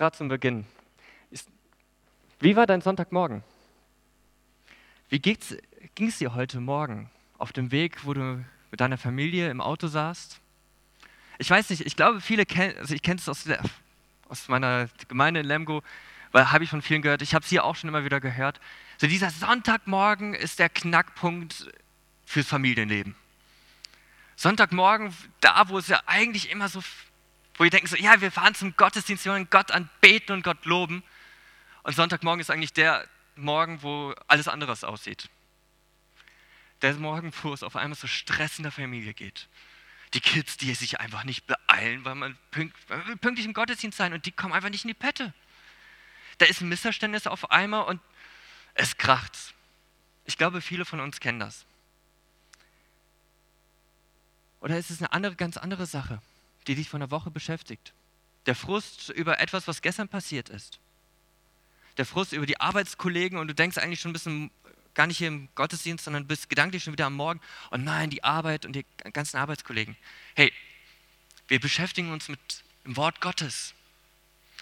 gerade zum Beginn. Wie war dein Sonntagmorgen? Wie ging es dir heute Morgen auf dem Weg, wo du mit deiner Familie im Auto saßt? Ich weiß nicht, ich glaube, viele kennen, also ich kenne es aus, aus meiner Gemeinde in Lemgo, weil habe ich von vielen gehört, ich habe es hier auch schon immer wieder gehört. So dieser Sonntagmorgen ist der Knackpunkt fürs Familienleben. Sonntagmorgen, da wo es ja eigentlich immer so, wo wir denken so, ja, wir fahren zum Gottesdienst, wir wollen Gott anbeten und Gott loben. Und Sonntagmorgen ist eigentlich der Morgen, wo alles anderes aussieht. Der Morgen, wo es auf einmal so Stress in der Familie geht. Die Kids, die sich einfach nicht beeilen, weil man pünktlich im Gottesdienst sein und die kommen einfach nicht in die Pette. Da ist ein Missverständnis auf einmal und es kracht. Ich glaube, viele von uns kennen das. Oder ist es eine andere, ganz andere Sache, die dich von der Woche beschäftigt? Der Frust über etwas, was gestern passiert ist. Der Frust über die Arbeitskollegen und du denkst eigentlich schon ein bisschen gar nicht hier im Gottesdienst, sondern bist gedanklich schon wieder am Morgen. Und nein, die Arbeit und die ganzen Arbeitskollegen. Hey, wir beschäftigen uns mit dem Wort Gottes.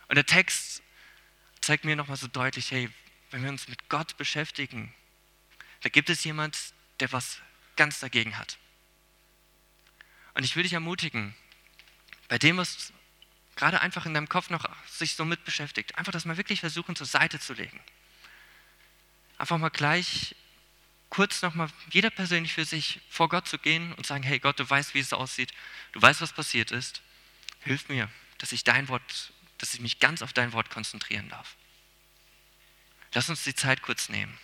Und der Text zeigt mir nochmal so deutlich, hey, wenn wir uns mit Gott beschäftigen, da gibt es jemand, der was ganz dagegen hat. Und ich will dich ermutigen, bei dem, was gerade einfach in deinem Kopf noch sich so mit beschäftigt, einfach das mal wirklich versuchen zur Seite zu legen. Einfach mal gleich kurz nochmal jeder persönlich für sich vor Gott zu gehen und sagen, hey Gott, du weißt, wie es aussieht, du weißt, was passiert ist, hilf mir, dass ich dein Wort dass ich mich ganz auf dein Wort konzentrieren darf. Lass uns die Zeit kurz nehmen.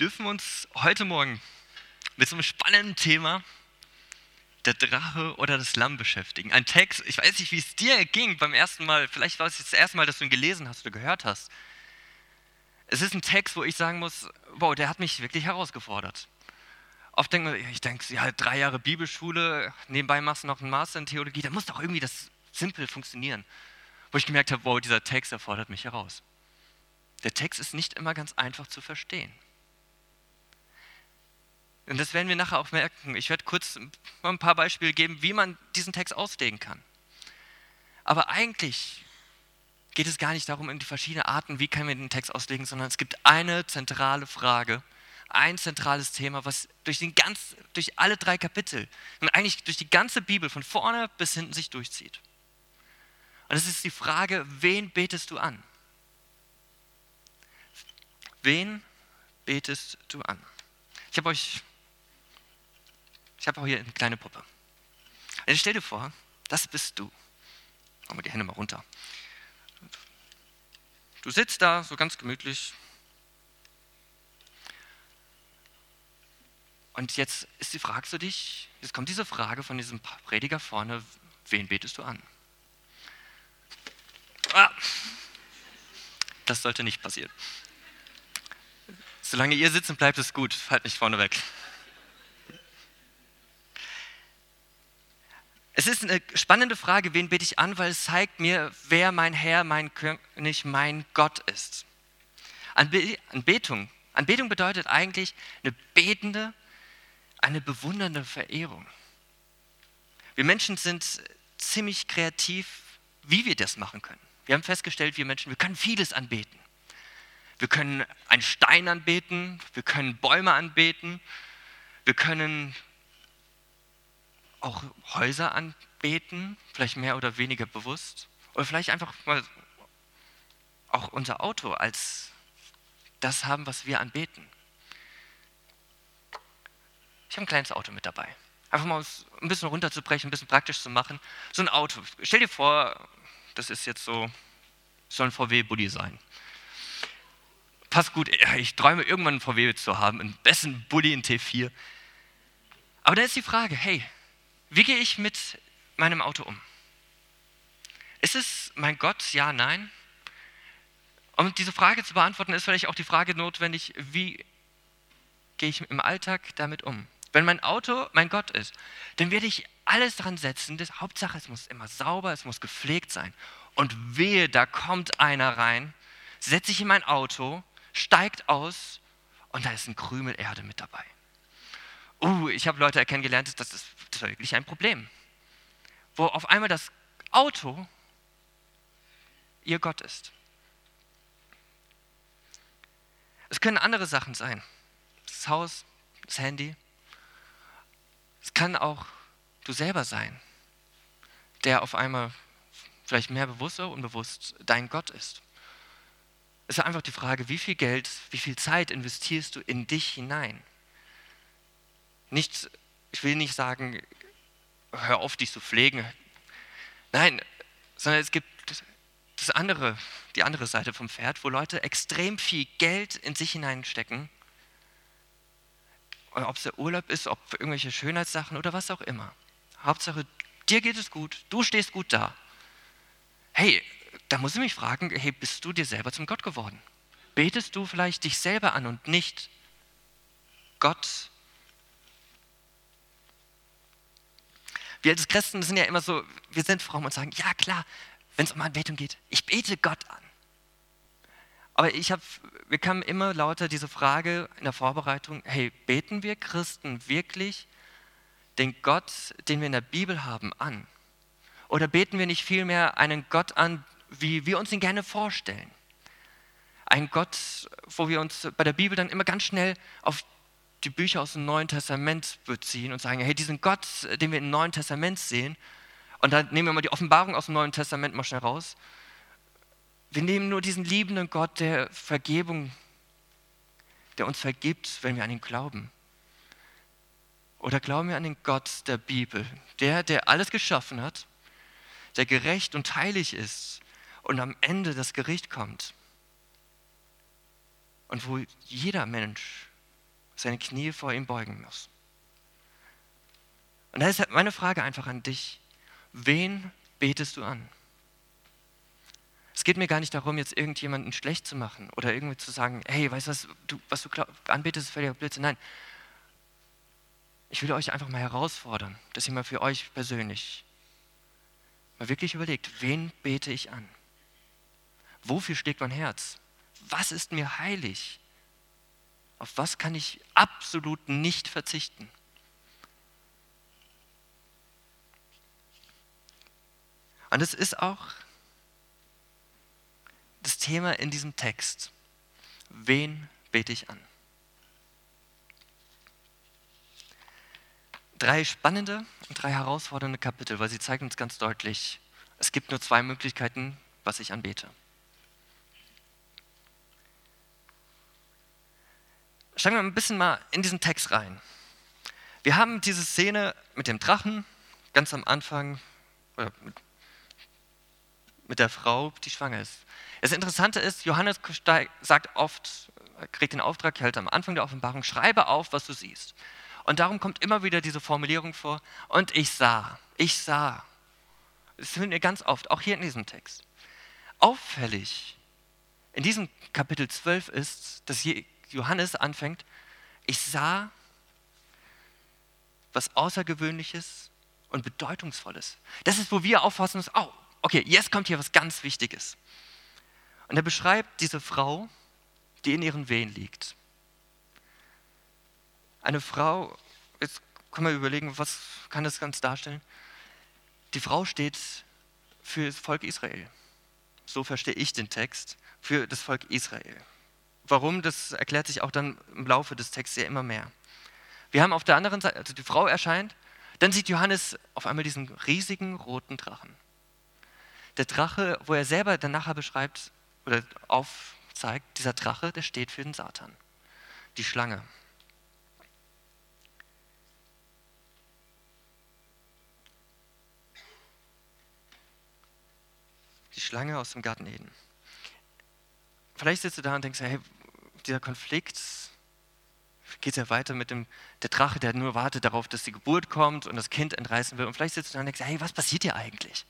Dürfen uns heute Morgen mit so einem spannenden Thema der Drache oder das Lamm beschäftigen. Ein Text, ich weiß nicht, wie es dir ging beim ersten Mal, vielleicht war es das erste Mal, dass du ihn gelesen hast oder gehört hast. Es ist ein Text, wo ich sagen muss, wow, der hat mich wirklich herausgefordert. Oft denke ich denke, ja, drei Jahre Bibelschule, nebenbei machst du noch einen Master in Theologie, da muss doch irgendwie das simpel funktionieren. Wo ich gemerkt habe, wow, dieser Text erfordert mich heraus. Der Text ist nicht immer ganz einfach zu verstehen. Und das werden wir nachher auch merken. Ich werde kurz ein paar Beispiele geben, wie man diesen Text auslegen kann. Aber eigentlich geht es gar nicht darum, in die verschiedenen Arten, wie können wir den Text auslegen, sondern es gibt eine zentrale Frage, ein zentrales Thema, was durch, den ganz, durch alle drei Kapitel und eigentlich durch die ganze Bibel von vorne bis hinten sich durchzieht. Und es ist die Frage, wen betest du an? Wen betest du an? Ich habe euch ich habe auch hier eine kleine Puppe. Also stell dir vor, das bist du. Machen wir die Hände mal runter. Du sitzt da so ganz gemütlich. Und jetzt ist die Frage zu dich, jetzt kommt diese Frage von diesem Prediger vorne, wen betest du an? Ah, das sollte nicht passieren. Solange ihr sitzen bleibt, ist gut, fallt nicht vorne weg. Es ist eine spannende Frage, wen bete ich an, weil es zeigt mir, wer mein Herr, mein König, mein Gott ist. Anbetung. Anbetung bedeutet eigentlich eine betende, eine bewundernde Verehrung. Wir Menschen sind ziemlich kreativ, wie wir das machen können. Wir haben festgestellt, wir Menschen, wir können vieles anbeten. Wir können einen Stein anbeten, wir können Bäume anbeten, wir können auch Häuser anbeten, vielleicht mehr oder weniger bewusst. Oder vielleicht einfach mal auch unser Auto als das haben, was wir anbeten. Ich habe ein kleines Auto mit dabei. Einfach mal ein bisschen runterzubrechen, ein bisschen praktisch zu machen. So ein Auto. Stell dir vor, das ist jetzt so, soll ein VW-Bulli sein. Passt gut, ich träume irgendwann einen VW zu haben, einen besten Bulli in T4. Aber da ist die Frage, hey, wie gehe ich mit meinem Auto um? Ist es mein Gott? Ja, nein? Um diese Frage zu beantworten, ist vielleicht auch die Frage notwendig, wie gehe ich im Alltag damit um? Wenn mein Auto mein Gott ist, dann werde ich alles dran setzen. Das, Hauptsache, es muss immer sauber, es muss gepflegt sein. Und wehe, da kommt einer rein, setzt sich in mein Auto, steigt aus und da ist ein Krümel Erde mit dabei. Uh, ich habe Leute kennengelernt, das ist, das ist wirklich ein Problem. Wo auf einmal das Auto ihr Gott ist. Es können andere Sachen sein. Das Haus, das Handy. Es kann auch du selber sein, der auf einmal vielleicht mehr bewusst oder unbewusst dein Gott ist. Es ist einfach die Frage, wie viel Geld, wie viel Zeit investierst du in dich hinein? Nicht, ich will nicht sagen, hör auf, dich zu pflegen. Nein, sondern es gibt das andere, die andere Seite vom Pferd, wo Leute extrem viel Geld in sich hineinstecken. Ob es der Urlaub ist, ob irgendwelche Schönheitssachen oder was auch immer. Hauptsache, dir geht es gut, du stehst gut da. Hey, da muss ich mich fragen, hey, bist du dir selber zum Gott geworden? Betest du vielleicht dich selber an und nicht Gott? Wir als Christen sind ja immer so, wir sind fromm und sagen, ja klar, wenn es um Anbetung geht, ich bete Gott an. Aber ich habe, wir kamen immer lauter diese Frage in der Vorbereitung, hey, beten wir Christen wirklich den Gott, den wir in der Bibel haben, an? Oder beten wir nicht vielmehr einen Gott an, wie wir uns ihn gerne vorstellen? Ein Gott, wo wir uns bei der Bibel dann immer ganz schnell auf die Bücher aus dem Neuen Testament beziehen und sagen, hey, diesen Gott, den wir im Neuen Testament sehen, und dann nehmen wir mal die Offenbarung aus dem Neuen Testament mal schnell raus. Wir nehmen nur diesen liebenden Gott der Vergebung, der uns vergibt, wenn wir an ihn glauben. Oder glauben wir an den Gott der Bibel, der, der alles geschaffen hat, der gerecht und heilig ist und am Ende das Gericht kommt. Und wo jeder Mensch seine Knie vor ihm beugen muss. Und da ist meine Frage einfach an dich. Wen betest du an? Es geht mir gar nicht darum, jetzt irgendjemanden schlecht zu machen oder irgendwie zu sagen, hey, weißt du was, du, was du anbetest, ist völliger Blödsinn. Nein. Ich will euch einfach mal herausfordern, dass ihr mal für euch persönlich mal wirklich überlegt, wen bete ich an? Wofür schlägt mein Herz? Was ist mir heilig? Auf was kann ich absolut nicht verzichten? Und es ist auch das Thema in diesem Text. Wen bete ich an? Drei spannende und drei herausfordernde Kapitel, weil sie zeigen uns ganz deutlich, es gibt nur zwei Möglichkeiten, was ich anbete. Schauen wir ein bisschen mal in diesen Text rein. Wir haben diese Szene mit dem Drachen ganz am Anfang, oder mit der Frau, die schwanger ist. Das Interessante ist, Johannes sagt oft, kriegt den Auftrag, hält am Anfang der Offenbarung, schreibe auf, was du siehst. Und darum kommt immer wieder diese Formulierung vor, und ich sah, ich sah. Das finden wir ganz oft, auch hier in diesem Text. Auffällig in diesem Kapitel 12 ist, dass Johannes anfängt, ich sah was Außergewöhnliches und Bedeutungsvolles. Das ist, wo wir auffassen, oh, okay, jetzt kommt hier was ganz Wichtiges. Und er beschreibt diese Frau, die in ihren Wehen liegt. Eine Frau, jetzt können wir überlegen, was kann das ganz darstellen? Die Frau steht für das Volk Israel. So verstehe ich den Text, für das Volk Israel. Warum, das erklärt sich auch dann im Laufe des Textes ja immer mehr. Wir haben auf der anderen Seite, also die Frau erscheint, dann sieht Johannes auf einmal diesen riesigen roten Drachen der Drache, wo er selber dann nachher beschreibt oder aufzeigt, dieser Drache, der steht für den Satan, die Schlange. Die Schlange aus dem Garten Eden. Vielleicht sitzt du da und denkst, hey, dieser Konflikt geht ja weiter mit dem der Drache, der nur wartet darauf, dass die Geburt kommt und das Kind entreißen will. Und vielleicht sitzt du da und denkst, hey, was passiert hier eigentlich?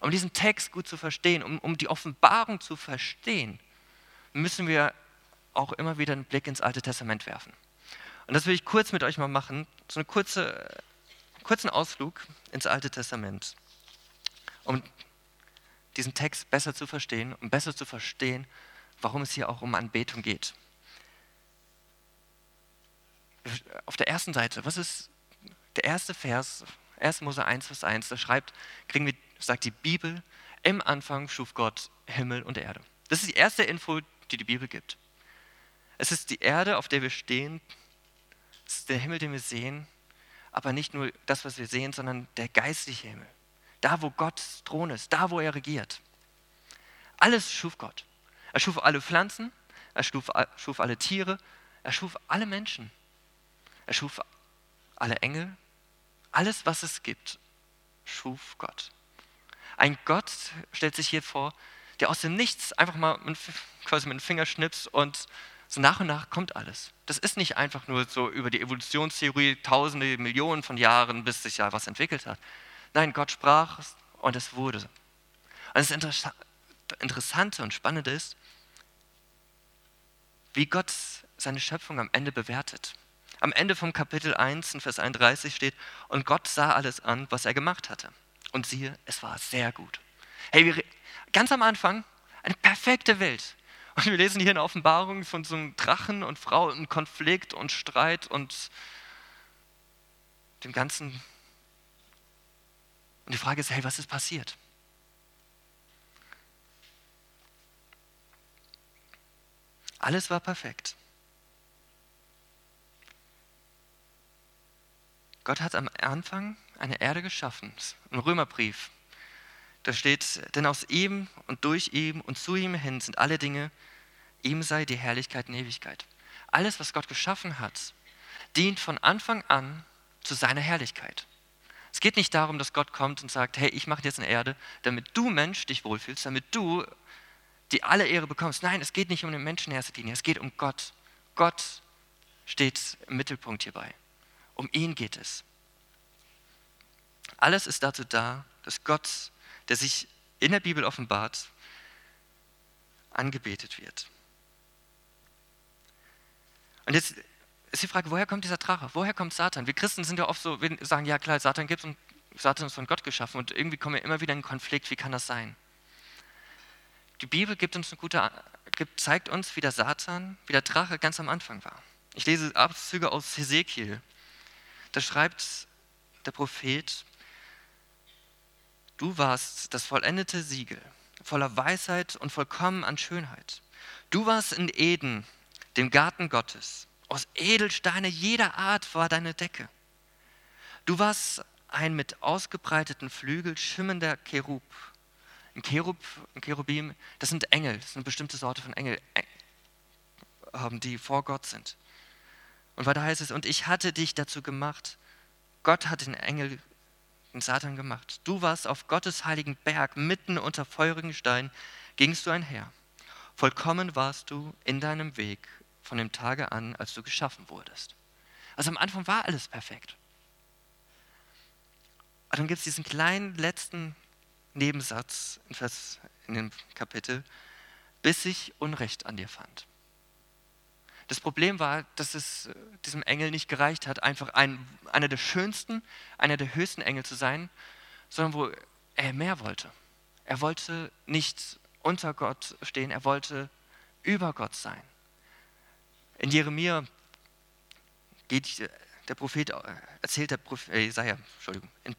Um diesen Text gut zu verstehen, um, um die Offenbarung zu verstehen, müssen wir auch immer wieder einen Blick ins Alte Testament werfen. Und das will ich kurz mit euch mal machen. So eine kurze kurzen Ausflug ins Alte Testament, um diesen Text besser zu verstehen um besser zu verstehen, warum es hier auch um Anbetung geht. Auf der ersten Seite, was ist der erste Vers, 1. Mose 1, Vers 1, da schreibt, kriegen wir, sagt die Bibel, im Anfang schuf Gott Himmel und Erde. Das ist die erste Info, die die Bibel gibt. Es ist die Erde, auf der wir stehen, es ist der Himmel, den wir sehen, aber nicht nur das, was wir sehen, sondern der geistliche Himmel. Da, wo Gottes Thron ist, da, wo er regiert. Alles schuf Gott. Er schuf alle Pflanzen, er schuf, schuf alle Tiere, er schuf alle Menschen. Er schuf alle Engel, alles, was es gibt, schuf Gott. Ein Gott stellt sich hier vor, der aus dem Nichts einfach mal mit, quasi mit dem Finger schnippst und so nach und nach kommt alles. Das ist nicht einfach nur so über die Evolutionstheorie tausende, Millionen von Jahren, bis sich ja was entwickelt hat. Nein, Gott sprach und es wurde. Und das Interessante und Spannende ist, wie Gott seine Schöpfung am Ende bewertet. Am Ende vom Kapitel 1 in Vers 31 steht, und Gott sah alles an, was er gemacht hatte. Und siehe, es war sehr gut. Hey, ganz am Anfang eine perfekte Welt. Und wir lesen hier in Offenbarung von so einem Drachen und Frau und Konflikt und Streit und dem ganzen. Und die Frage ist, hey, was ist passiert? Alles war perfekt. Gott hat am Anfang eine Erde geschaffen. Ein Römerbrief. Da steht, denn aus ihm und durch ihm und zu ihm hin sind alle Dinge, ihm sei die Herrlichkeit in Ewigkeit. Alles, was Gott geschaffen hat, dient von Anfang an zu seiner Herrlichkeit. Es geht nicht darum, dass Gott kommt und sagt, hey, ich mache jetzt eine Erde, damit du Mensch dich wohlfühlst, damit du die alle Ehre bekommst. Nein, es geht nicht um den Menschen in erster Linie, es geht um Gott. Gott steht im Mittelpunkt hierbei. Um ihn geht es. Alles ist dazu da, dass Gott, der sich in der Bibel offenbart, angebetet wird. Und jetzt ist die Frage, woher kommt dieser Drache? Woher kommt Satan? Wir Christen sind ja oft so, wir sagen, ja klar, Satan gibt es und Satan ist von Gott geschaffen und irgendwie kommen wir immer wieder in Konflikt, wie kann das sein? Die Bibel gibt uns eine gute, gibt, zeigt uns, wie der Satan, wie der Drache ganz am Anfang war. Ich lese Abzüge aus Hesekiel. Da schreibt der Prophet, du warst das vollendete Siegel, voller Weisheit und vollkommen an Schönheit. Du warst in Eden, dem Garten Gottes. Aus Edelsteine jeder Art war deine Decke. Du warst ein mit ausgebreiteten Flügeln schimmernder Cherub. Ein Cherub, ein Cherubim, das sind Engel, das sind eine bestimmte Sorte von Engel, die vor Gott sind. Und weiter heißt es, und ich hatte dich dazu gemacht, Gott hat den Engel, den Satan gemacht. Du warst auf Gottes heiligen Berg, mitten unter feurigen Steinen, gingst du einher. Vollkommen warst du in deinem Weg von dem Tage an, als du geschaffen wurdest. Also am Anfang war alles perfekt. Aber dann gibt es diesen kleinen letzten Nebensatz in, Vers, in dem Kapitel, bis ich Unrecht an dir fand. Das Problem war, dass es äh, diesem Engel nicht gereicht hat, einfach ein, einer der schönsten, einer der höchsten Engel zu sein, sondern wo er mehr wollte. Er wollte nicht unter Gott stehen, er wollte über Gott sein. In Jeremia geht der Prophet, äh, erzählt der Prophet, äh, Jesaja, Entschuldigung, in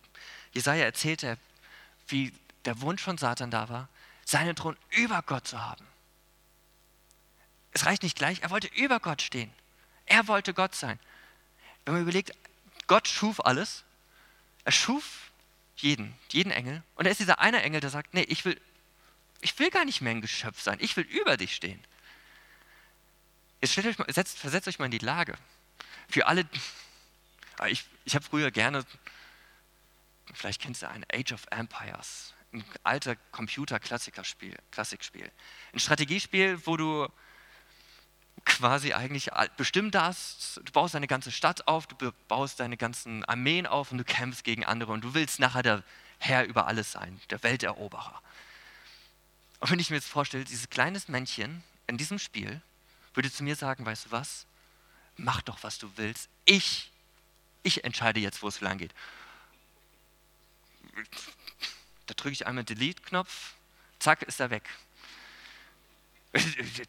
Jesaja erzählt er, wie der Wunsch von Satan da war, seinen Thron über Gott zu haben. Es reicht nicht gleich, er wollte über Gott stehen. Er wollte Gott sein. Wenn man überlegt, Gott schuf alles, er schuf jeden, jeden Engel, und er ist dieser eine Engel, der sagt, nee, ich will, ich will gar nicht mehr ein Geschöpf sein, ich will über dich stehen. Jetzt euch mal, setzt, versetzt euch mal in die Lage. Für alle, ich, ich habe früher gerne, vielleicht kennst du einen Age of Empires, ein alter Computer-Klassikspiel, Klassikspiel. Ein Strategiespiel, wo du quasi eigentlich bestimmt darfst, du baust deine ganze Stadt auf, du baust deine ganzen Armeen auf und du kämpfst gegen andere und du willst nachher der Herr über alles sein, der Welteroberer. Und wenn ich mir jetzt vorstelle, dieses kleines Männchen in diesem Spiel würde zu mir sagen, weißt du was, mach doch, was du willst, ich, ich entscheide jetzt, wo es lang geht. Da drücke ich einmal Delete-Knopf, zack, ist er weg.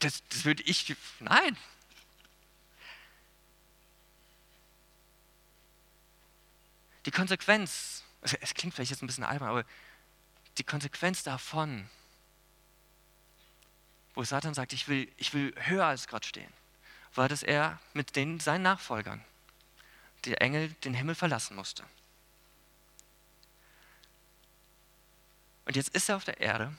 Das, das würde ich, nein. Die Konsequenz, es klingt vielleicht jetzt ein bisschen albern, aber die Konsequenz davon, wo Satan sagt, ich will, ich will höher als Gott stehen, war, dass er mit den, seinen Nachfolgern, der Engel, den Himmel verlassen musste. Und jetzt ist er auf der Erde.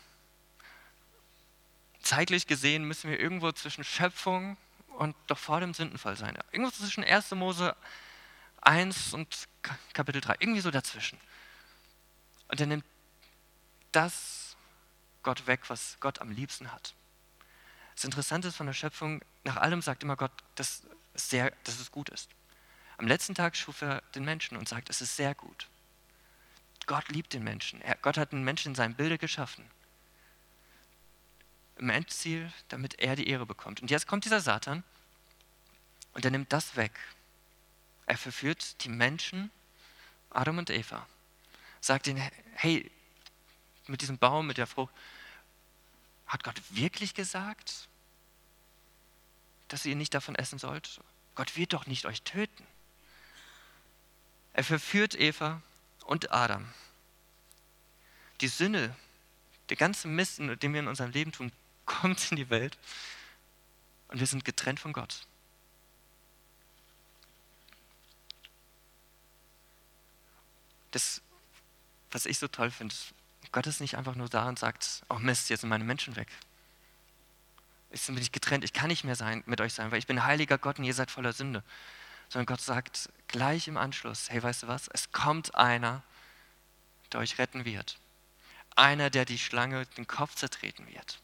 Zeitlich gesehen müssen wir irgendwo zwischen Schöpfung und doch vor dem Sündenfall sein. Irgendwo zwischen 1. Mose 1 und Kapitel 3. Irgendwie so dazwischen. Und er nimmt das Gott weg, was Gott am liebsten hat. Das Interessante ist von der Schöpfung, nach allem sagt immer Gott, dass es, sehr, dass es gut ist. Am letzten Tag schuf er den Menschen und sagt, es ist sehr gut. Gott liebt den Menschen. Er, Gott hat den Menschen in seinem Bilde geschaffen. Im Endziel, damit er die Ehre bekommt. Und jetzt kommt dieser Satan und er nimmt das weg. Er verführt die Menschen, Adam und Eva, sagt ihnen, hey, mit diesem Baum, mit der Frucht, hat Gott wirklich gesagt, dass ihr nicht davon essen sollt? Gott wird doch nicht euch töten. Er verführt Eva und Adam. Die Sünde, der ganze Mist, den wir in unserem Leben tun, kommt in die Welt und wir sind getrennt von Gott. Das, was ich so toll finde, Gott ist nicht einfach nur da und sagt, oh Mist, jetzt sind meine Menschen weg. Jetzt bin ich getrennt, ich kann nicht mehr sein, mit euch sein, weil ich bin heiliger Gott und ihr seid voller Sünde. Sondern Gott sagt gleich im Anschluss, hey, weißt du was, es kommt einer, der euch retten wird. Einer, der die Schlange den Kopf zertreten wird.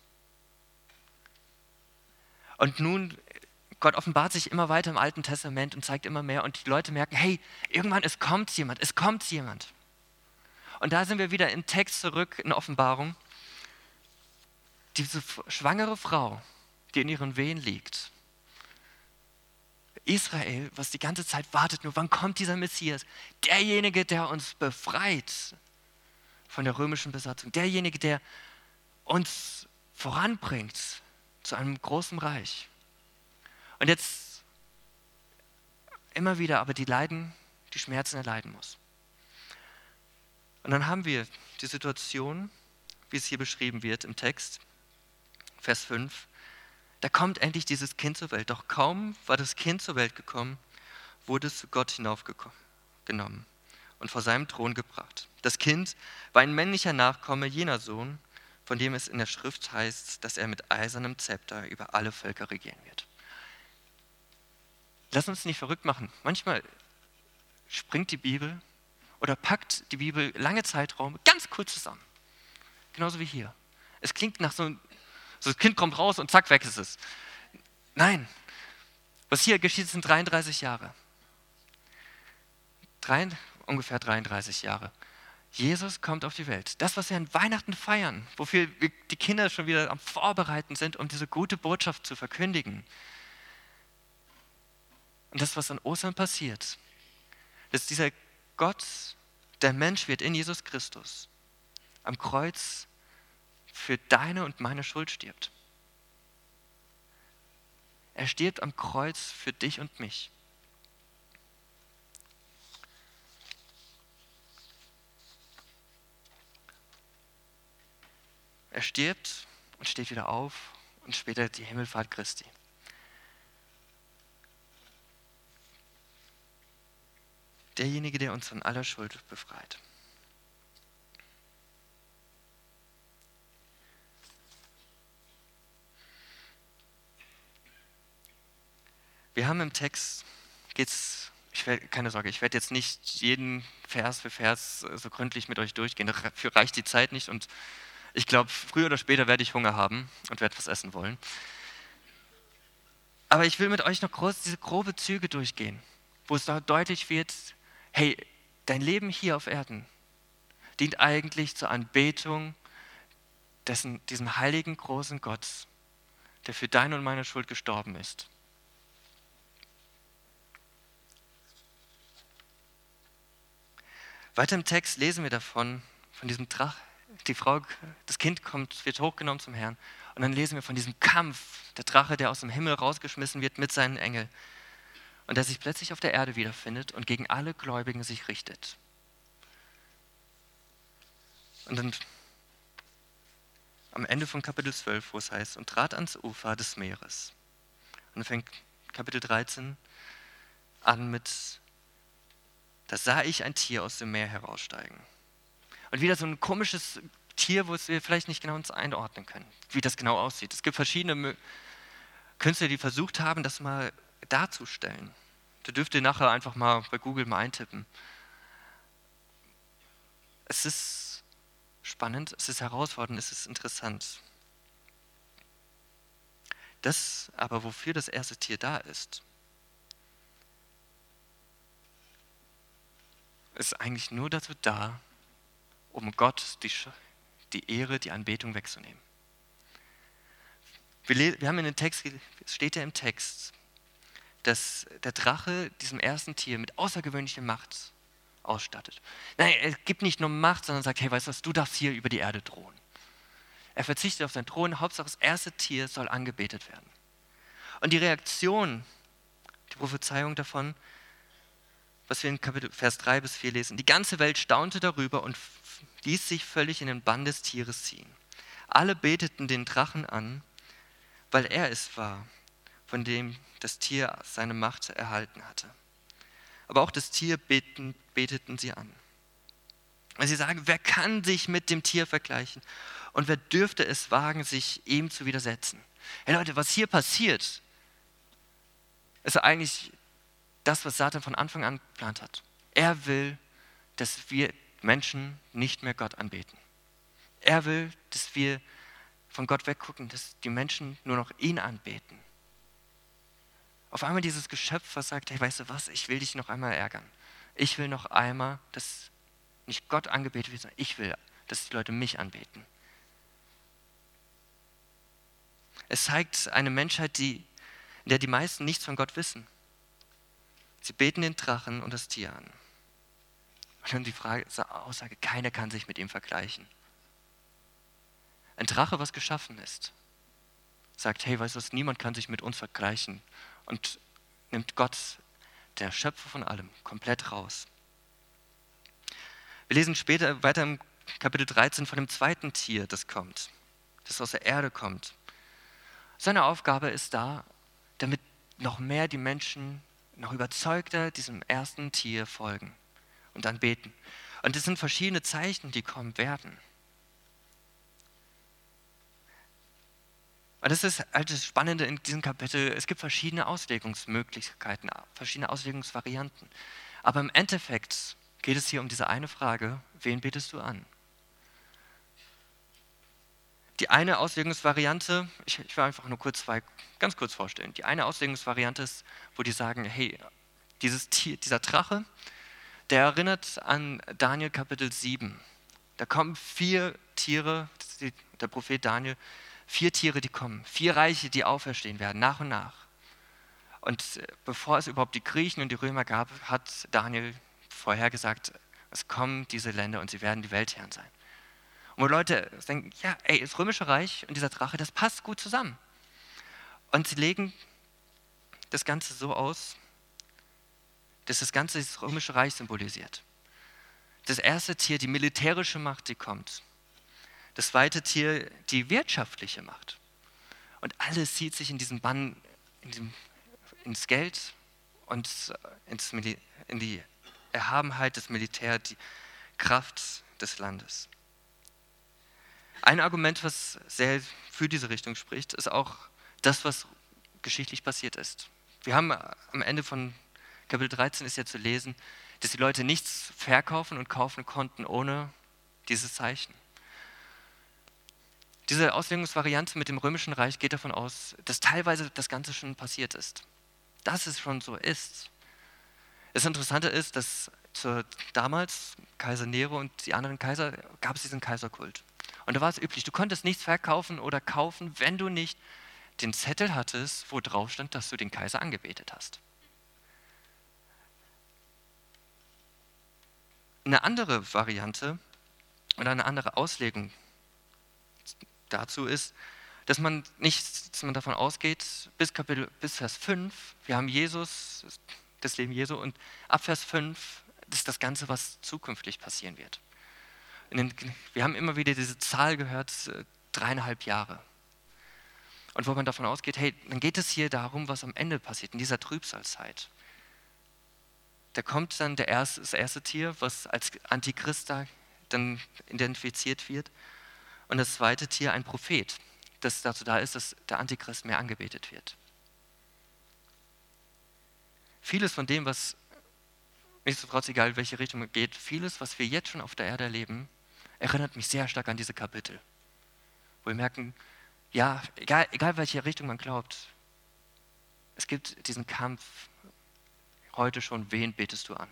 Und nun, Gott offenbart sich immer weiter im Alten Testament und zeigt immer mehr und die Leute merken, hey, irgendwann, es kommt jemand, es kommt jemand. Und da sind wir wieder im Text zurück in Offenbarung. Diese schwangere Frau, die in ihren Wehen liegt. Israel, was die ganze Zeit wartet, nur wann kommt dieser Messias? Derjenige, der uns befreit von der römischen Besatzung. Derjenige, der uns voranbringt zu einem großen Reich. Und jetzt immer wieder aber die Leiden, die Schmerzen erleiden muss. Und dann haben wir die Situation, wie es hier beschrieben wird im Text, Vers 5. Da kommt endlich dieses Kind zur Welt. Doch kaum war das Kind zur Welt gekommen, wurde es zu Gott hinaufgenommen und vor seinem Thron gebracht. Das Kind war ein männlicher Nachkomme jener Sohn, von dem es in der Schrift heißt, dass er mit eisernem Zepter über alle Völker regieren wird. Lass uns nicht verrückt machen. Manchmal springt die Bibel oder packt die Bibel lange Zeiträume ganz kurz zusammen. Genauso wie hier. Es klingt nach so einem, so das Kind kommt raus und zack, weg ist es. Nein, was hier geschieht, sind 33 Jahre. Drei, ungefähr 33 Jahre. Jesus kommt auf die Welt. Das, was wir an Weihnachten feiern, wofür die Kinder schon wieder am Vorbereiten sind, um diese gute Botschaft zu verkündigen. Und das, was an Ostern passiert, dass dieser Gott, der Mensch wird in Jesus Christus, am Kreuz für deine und meine Schuld stirbt. Er stirbt am Kreuz für dich und mich. Er stirbt und steht wieder auf und später die Himmelfahrt Christi. derjenige, der uns von aller Schuld befreit. Wir haben im Text, geht's, ich werd, keine Sorge, ich werde jetzt nicht jeden Vers für Vers so gründlich mit euch durchgehen, dafür reicht die Zeit nicht und ich glaube, früher oder später werde ich Hunger haben und werde was essen wollen. Aber ich will mit euch noch groß diese grobe Züge durchgehen, wo es deutlich wird, hey, dein Leben hier auf Erden dient eigentlich zur Anbetung dessen, diesem heiligen großen Gott, der für deine und meine Schuld gestorben ist. Weiter im Text lesen wir davon, von diesem Drach, die Frau, das Kind kommt, wird hochgenommen zum Herrn. Und dann lesen wir von diesem Kampf, der Drache, der aus dem Himmel rausgeschmissen wird mit seinen Engeln. Und der sich plötzlich auf der Erde wiederfindet und gegen alle Gläubigen sich richtet. Und dann am Ende von Kapitel 12, wo es heißt, und trat ans Ufer des Meeres. Und dann fängt Kapitel 13 an mit, da sah ich ein Tier aus dem Meer heraussteigen. Und wieder so ein komisches Tier, wo wir vielleicht nicht genau uns einordnen können, wie das genau aussieht. Es gibt verschiedene Künstler, die versucht haben, das mal darzustellen. Da dürft ihr nachher einfach mal bei Google mal eintippen. Es ist spannend, es ist herausfordernd, es ist interessant. Das aber, wofür das erste Tier da ist, ist eigentlich nur dazu da, um Gott die, die Ehre, die Anbetung wegzunehmen. Wir, wir haben in dem Text, es steht ja im Text, dass der Drache diesem ersten Tier mit außergewöhnlicher Macht ausstattet. Nein, er gibt nicht nur Macht, sondern sagt, hey, weißt du was, du darfst hier über die Erde drohen. Er verzichtet auf seinen Thron, Hauptsache das erste Tier soll angebetet werden. Und die Reaktion, die Prophezeiung davon, was wir in Kapitel, Vers 3 bis 4 lesen. Die ganze Welt staunte darüber und ließ sich völlig in den Bann des Tieres ziehen. Alle beteten den Drachen an, weil er es war, von dem das Tier seine Macht erhalten hatte. Aber auch das Tier beten, beteten sie an. Und sie sagen, wer kann sich mit dem Tier vergleichen? Und wer dürfte es wagen, sich ihm zu widersetzen? Hey Leute, was hier passiert, ist eigentlich das, was Satan von Anfang an geplant hat. Er will, dass wir Menschen nicht mehr Gott anbeten. Er will, dass wir von Gott weggucken, dass die Menschen nur noch ihn anbeten. Auf einmal dieses Geschöpf, was sagt, hey, weißt du was, ich will dich noch einmal ärgern. Ich will noch einmal, dass nicht Gott angebetet wird, sondern ich will, dass die Leute mich anbeten. Es zeigt eine Menschheit, die, in der die meisten nichts von Gott wissen. Sie beten den Drachen und das Tier an. Und dann die Frage, Aussage, keiner kann sich mit ihm vergleichen. Ein Drache, was geschaffen ist, sagt, hey, weißt du was, niemand kann sich mit uns vergleichen und nimmt Gott, der Schöpfer von allem, komplett raus. Wir lesen später weiter im Kapitel 13 von dem zweiten Tier, das kommt, das aus der Erde kommt. Seine Aufgabe ist da, damit noch mehr die Menschen noch überzeugter diesem ersten Tier folgen und dann beten. Und es sind verschiedene Zeichen, die kommen werden. Und das ist halt das Spannende in diesem Kapitel. Es gibt verschiedene Auslegungsmöglichkeiten, verschiedene Auslegungsvarianten. Aber im Endeffekt geht es hier um diese eine Frage, wen betest du an? Die eine Auslegungsvariante, ich, ich will einfach nur kurz zwei, ganz kurz vorstellen. Die eine Auslegungsvariante ist, wo die sagen, hey, dieses Tier, dieser Drache, der erinnert an Daniel Kapitel 7. Da kommen vier Tiere, der Prophet Daniel, vier Tiere, die kommen, vier Reiche, die auferstehen werden, nach und nach. Und äh, bevor es überhaupt die Griechen und die Römer gab, hat Daniel vorhergesagt, es kommen diese Länder und sie werden die Weltherren sein. Und wo Leute denken, ja, ey, das Römische Reich und dieser Drache, das passt gut zusammen. Und sie legen das Ganze so aus, dass das Ganze das Römische Reich symbolisiert. Das erste Tier, die militärische Macht, die kommt. Das zweite Tier, die wirtschaftliche Macht. Und alles zieht sich in diesen Bann, in dem, ins Geld und ins, in die Erhabenheit des Militärs, die Kraft des Landes. Ein Argument, was sehr für diese Richtung spricht, ist auch das, was geschichtlich passiert ist. Wir haben am Ende von Kapitel 13 ist ja zu lesen, dass die Leute nichts verkaufen und kaufen konnten ohne dieses Zeichen. Diese Auslegungsvariante mit dem Römischen Reich geht davon aus, dass teilweise das Ganze schon passiert ist. Dass es schon so ist. Das Interessante ist, dass zur, damals Kaiser Nero und die anderen Kaiser gab es diesen Kaiserkult. Und da war es üblich, du konntest nichts verkaufen oder kaufen, wenn du nicht den Zettel hattest, wo drauf stand, dass du den Kaiser angebetet hast. Eine andere Variante oder eine andere Auslegung dazu ist, dass man nicht, dass man davon ausgeht, bis Kapitel, bis Vers 5, wir haben Jesus, das Leben Jesu, und ab Vers 5 ist das Ganze, was zukünftig passieren wird. Den, wir haben immer wieder diese Zahl gehört, äh, dreieinhalb Jahre. Und wo man davon ausgeht, hey, dann geht es hier darum, was am Ende passiert, in dieser Trübsalzeit. Da kommt dann der erste, das erste Tier, was als Antichrist da dann identifiziert wird. Und das zweite Tier ein Prophet, das dazu da ist, dass der Antichrist mehr angebetet wird. Vieles von dem, was, nichtsdestotrotz egal, in welche Richtung es geht, vieles, was wir jetzt schon auf der Erde erleben, erinnert mich sehr stark an diese Kapitel. Wo wir merken, ja, egal, egal welche Richtung man glaubt, es gibt diesen Kampf heute schon, wen betest du an?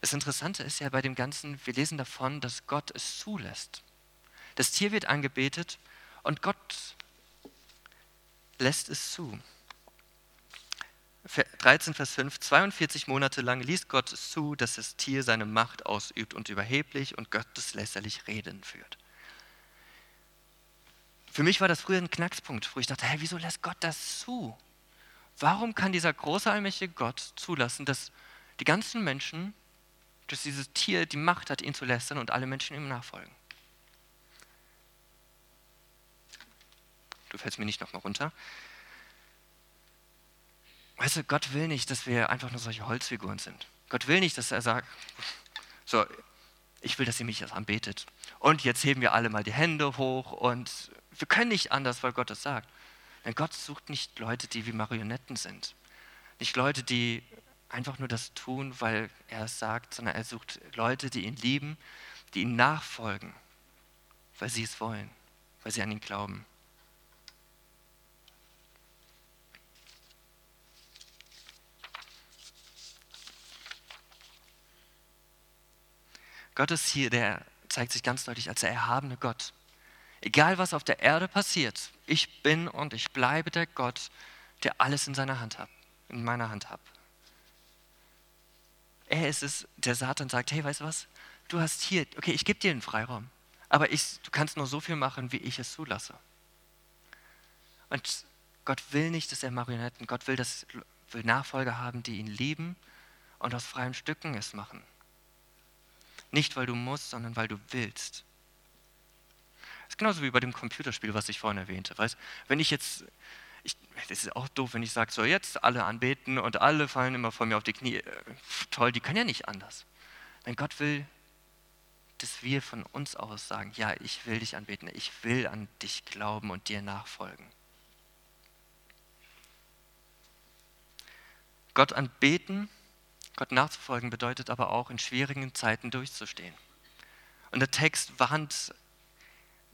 Das Interessante ist ja bei dem Ganzen, wir lesen davon, dass Gott es zulässt. Das Tier wird angebetet und Gott lässt es zu. 13, Vers 5, 42 Monate lang ließ Gott es zu, dass das Tier seine Macht ausübt und überheblich und gotteslästerlich Reden führt. Für mich war das früher ein Knackspunkt, wo ich dachte, hey, wieso lässt Gott das zu? Warum kann dieser große, allmächtige Gott zulassen, dass die ganzen Menschen, dass dieses Tier die Macht hat, ihn zu lästern und alle Menschen ihm nachfolgen? Du fällst mir nicht nochmal runter. Weißt du, Gott will nicht, dass wir einfach nur solche Holzfiguren sind. Gott will nicht, dass er sagt, so, ich will, dass ihr mich jetzt anbetet. Und jetzt heben wir alle mal die Hände hoch und wir können nicht anders, weil Gott es sagt. Denn Gott sucht nicht Leute, die wie Marionetten sind. Nicht Leute, die einfach nur das tun, weil er es sagt, sondern er sucht Leute, die ihn lieben, die ihm nachfolgen, weil sie es wollen, weil sie an ihn glauben. Gott ist hier, der zeigt sich ganz deutlich als der erhabene Gott. Egal was auf der Erde passiert, ich bin und ich bleibe der Gott, der alles in seiner Hand hat, in meiner Hand hat. Er ist es, der Satan sagt, hey, weißt du was? Du hast hier, okay, ich gebe dir einen Freiraum, aber ich, du kannst nur so viel machen, wie ich es zulasse. Und Gott will nicht, dass er Marionetten, Gott will, dass, will Nachfolger haben, die ihn lieben und aus freien Stücken es machen. Nicht, weil du musst, sondern weil du willst. Das ist genauso wie bei dem Computerspiel, was ich vorhin erwähnte. Weißt, wenn ich jetzt, ich, das ist auch doof, wenn ich sage, so jetzt alle anbeten und alle fallen immer vor mir auf die Knie. Äh, toll, die können ja nicht anders. Denn Gott will, dass wir von uns aus sagen, ja, ich will dich anbeten, ich will an dich glauben und dir nachfolgen. Gott anbeten Gott nachzufolgen bedeutet aber auch, in schwierigen Zeiten durchzustehen. Und der Text warnt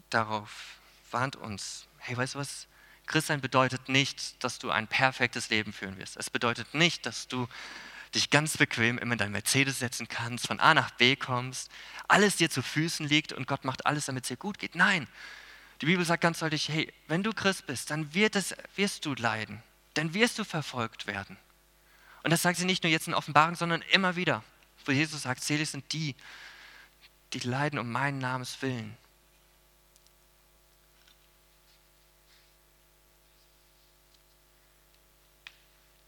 darauf, warnt uns, hey, weißt du was? Christsein bedeutet nicht, dass du ein perfektes Leben führen wirst. Es bedeutet nicht, dass du dich ganz bequem immer in dein Mercedes setzen kannst, von A nach B kommst, alles dir zu Füßen liegt und Gott macht alles, damit es dir gut geht. Nein, die Bibel sagt ganz deutlich, hey, wenn du Christ bist, dann wird es, wirst du leiden, dann wirst du verfolgt werden. Und das sagt sie nicht nur jetzt in Offenbarung, sondern immer wieder, wo Jesus sagt, selig sind die, die leiden um meinen Namens willen.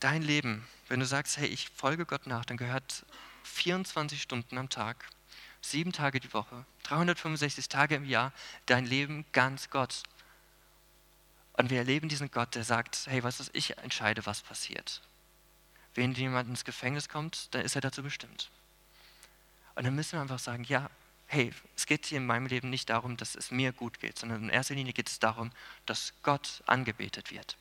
Dein Leben, wenn du sagst, hey, ich folge Gott nach, dann gehört 24 Stunden am Tag, sieben Tage die Woche, 365 Tage im Jahr, dein Leben ganz Gott. Und wir erleben diesen Gott, der sagt, hey, was ist, ich entscheide, was passiert wenn jemand ins Gefängnis kommt, dann ist er dazu bestimmt. Und dann müssen wir einfach sagen, ja, hey, es geht hier in meinem Leben nicht darum, dass es mir gut geht, sondern in erster Linie geht es darum, dass Gott angebetet wird.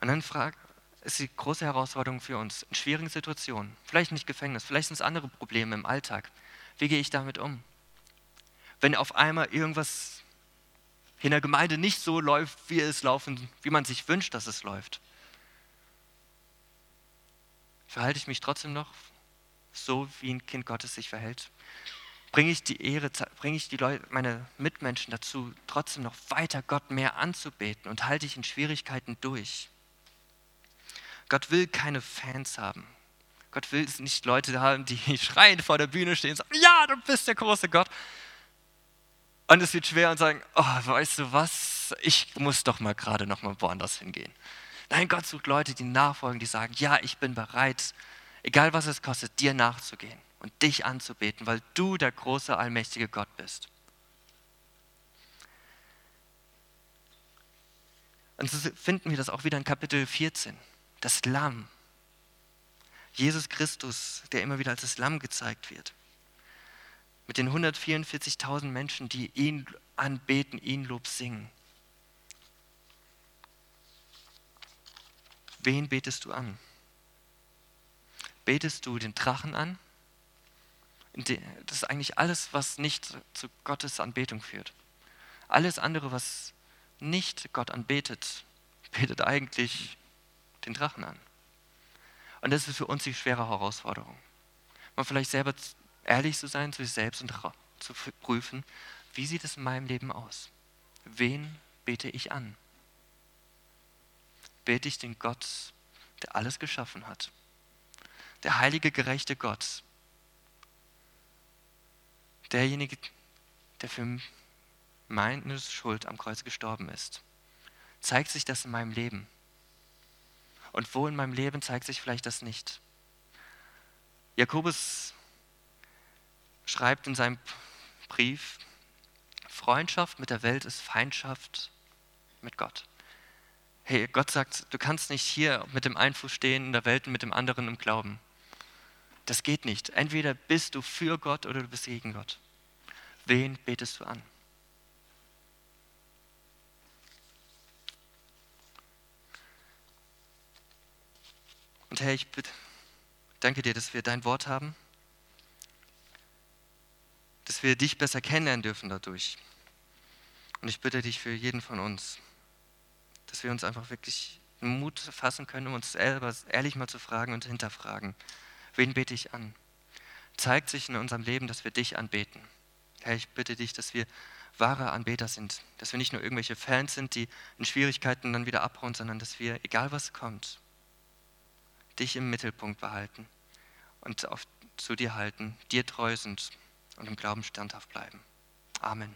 Und dann frag, ist die große Herausforderung für uns in schwierigen Situationen, vielleicht nicht Gefängnis, vielleicht sind es andere Probleme im Alltag. Wie gehe ich damit um? Wenn auf einmal irgendwas in der Gemeinde nicht so läuft, wie es laufen, wie man sich wünscht, dass es läuft. Verhalte ich mich trotzdem noch so, wie ein Kind Gottes sich verhält? bringe ich die Ehre, bringe ich die Leute, meine Mitmenschen dazu, trotzdem noch weiter Gott mehr anzubeten und halte ich in Schwierigkeiten durch. Gott will keine Fans haben. Gott will nicht Leute haben, die schreien vor der Bühne stehen und sagen, ja, du bist der große Gott. Und es wird schwer und sagen, oh, weißt du was, ich muss doch mal gerade noch mal woanders hingehen. Nein, Gott sucht Leute, die nachfolgen, die sagen, ja, ich bin bereit, egal was es kostet, dir nachzugehen und dich anzubeten, weil du der große, allmächtige Gott bist. Und so finden wir das auch wieder in Kapitel 14. Das Lamm. Jesus Christus, der immer wieder als das Lamm gezeigt wird. Mit den 144.000 Menschen, die ihn anbeten, ihn Lob singen. Wen betest du an? Betest du den Drachen an? Das ist eigentlich alles, was nicht zu Gottes Anbetung führt. Alles andere, was nicht Gott anbetet, betet eigentlich den Drachen an. Und das ist für uns die schwere Herausforderung. Mal vielleicht selber ehrlich zu sein zu sich selbst und zu prüfen, wie sieht es in meinem Leben aus? Wen bete ich an? Bete ich den Gott, der alles geschaffen hat? Der heilige, gerechte Gott. Derjenige, der für meine Schuld am Kreuz gestorben ist. Zeigt sich das in meinem Leben? Und wo in meinem Leben zeigt sich vielleicht das nicht? Jakobus schreibt in seinem Brief, Freundschaft mit der Welt ist Feindschaft mit Gott. Hey, Gott sagt, du kannst nicht hier mit dem einen Fuß stehen in der Welt und mit dem anderen im Glauben. Das geht nicht. Entweder bist du für Gott oder du bist gegen Gott. Wen betest du an? Und Herr, ich danke dir, dass wir dein Wort haben, dass wir dich besser kennenlernen dürfen dadurch. Und ich bitte dich für jeden von uns, dass wir uns einfach wirklich Mut fassen können, um uns selber ehrlich mal zu fragen und hinterfragen, wen bete ich an? Zeigt sich in unserem Leben, dass wir dich anbeten. Herr, ich bitte dich, dass wir wahre Anbeter sind, dass wir nicht nur irgendwelche Fans sind, die in Schwierigkeiten dann wieder abhauen, sondern dass wir, egal was kommt, dich im Mittelpunkt behalten und auf, zu dir halten, dir treu sind und im Glauben standhaft bleiben. Amen.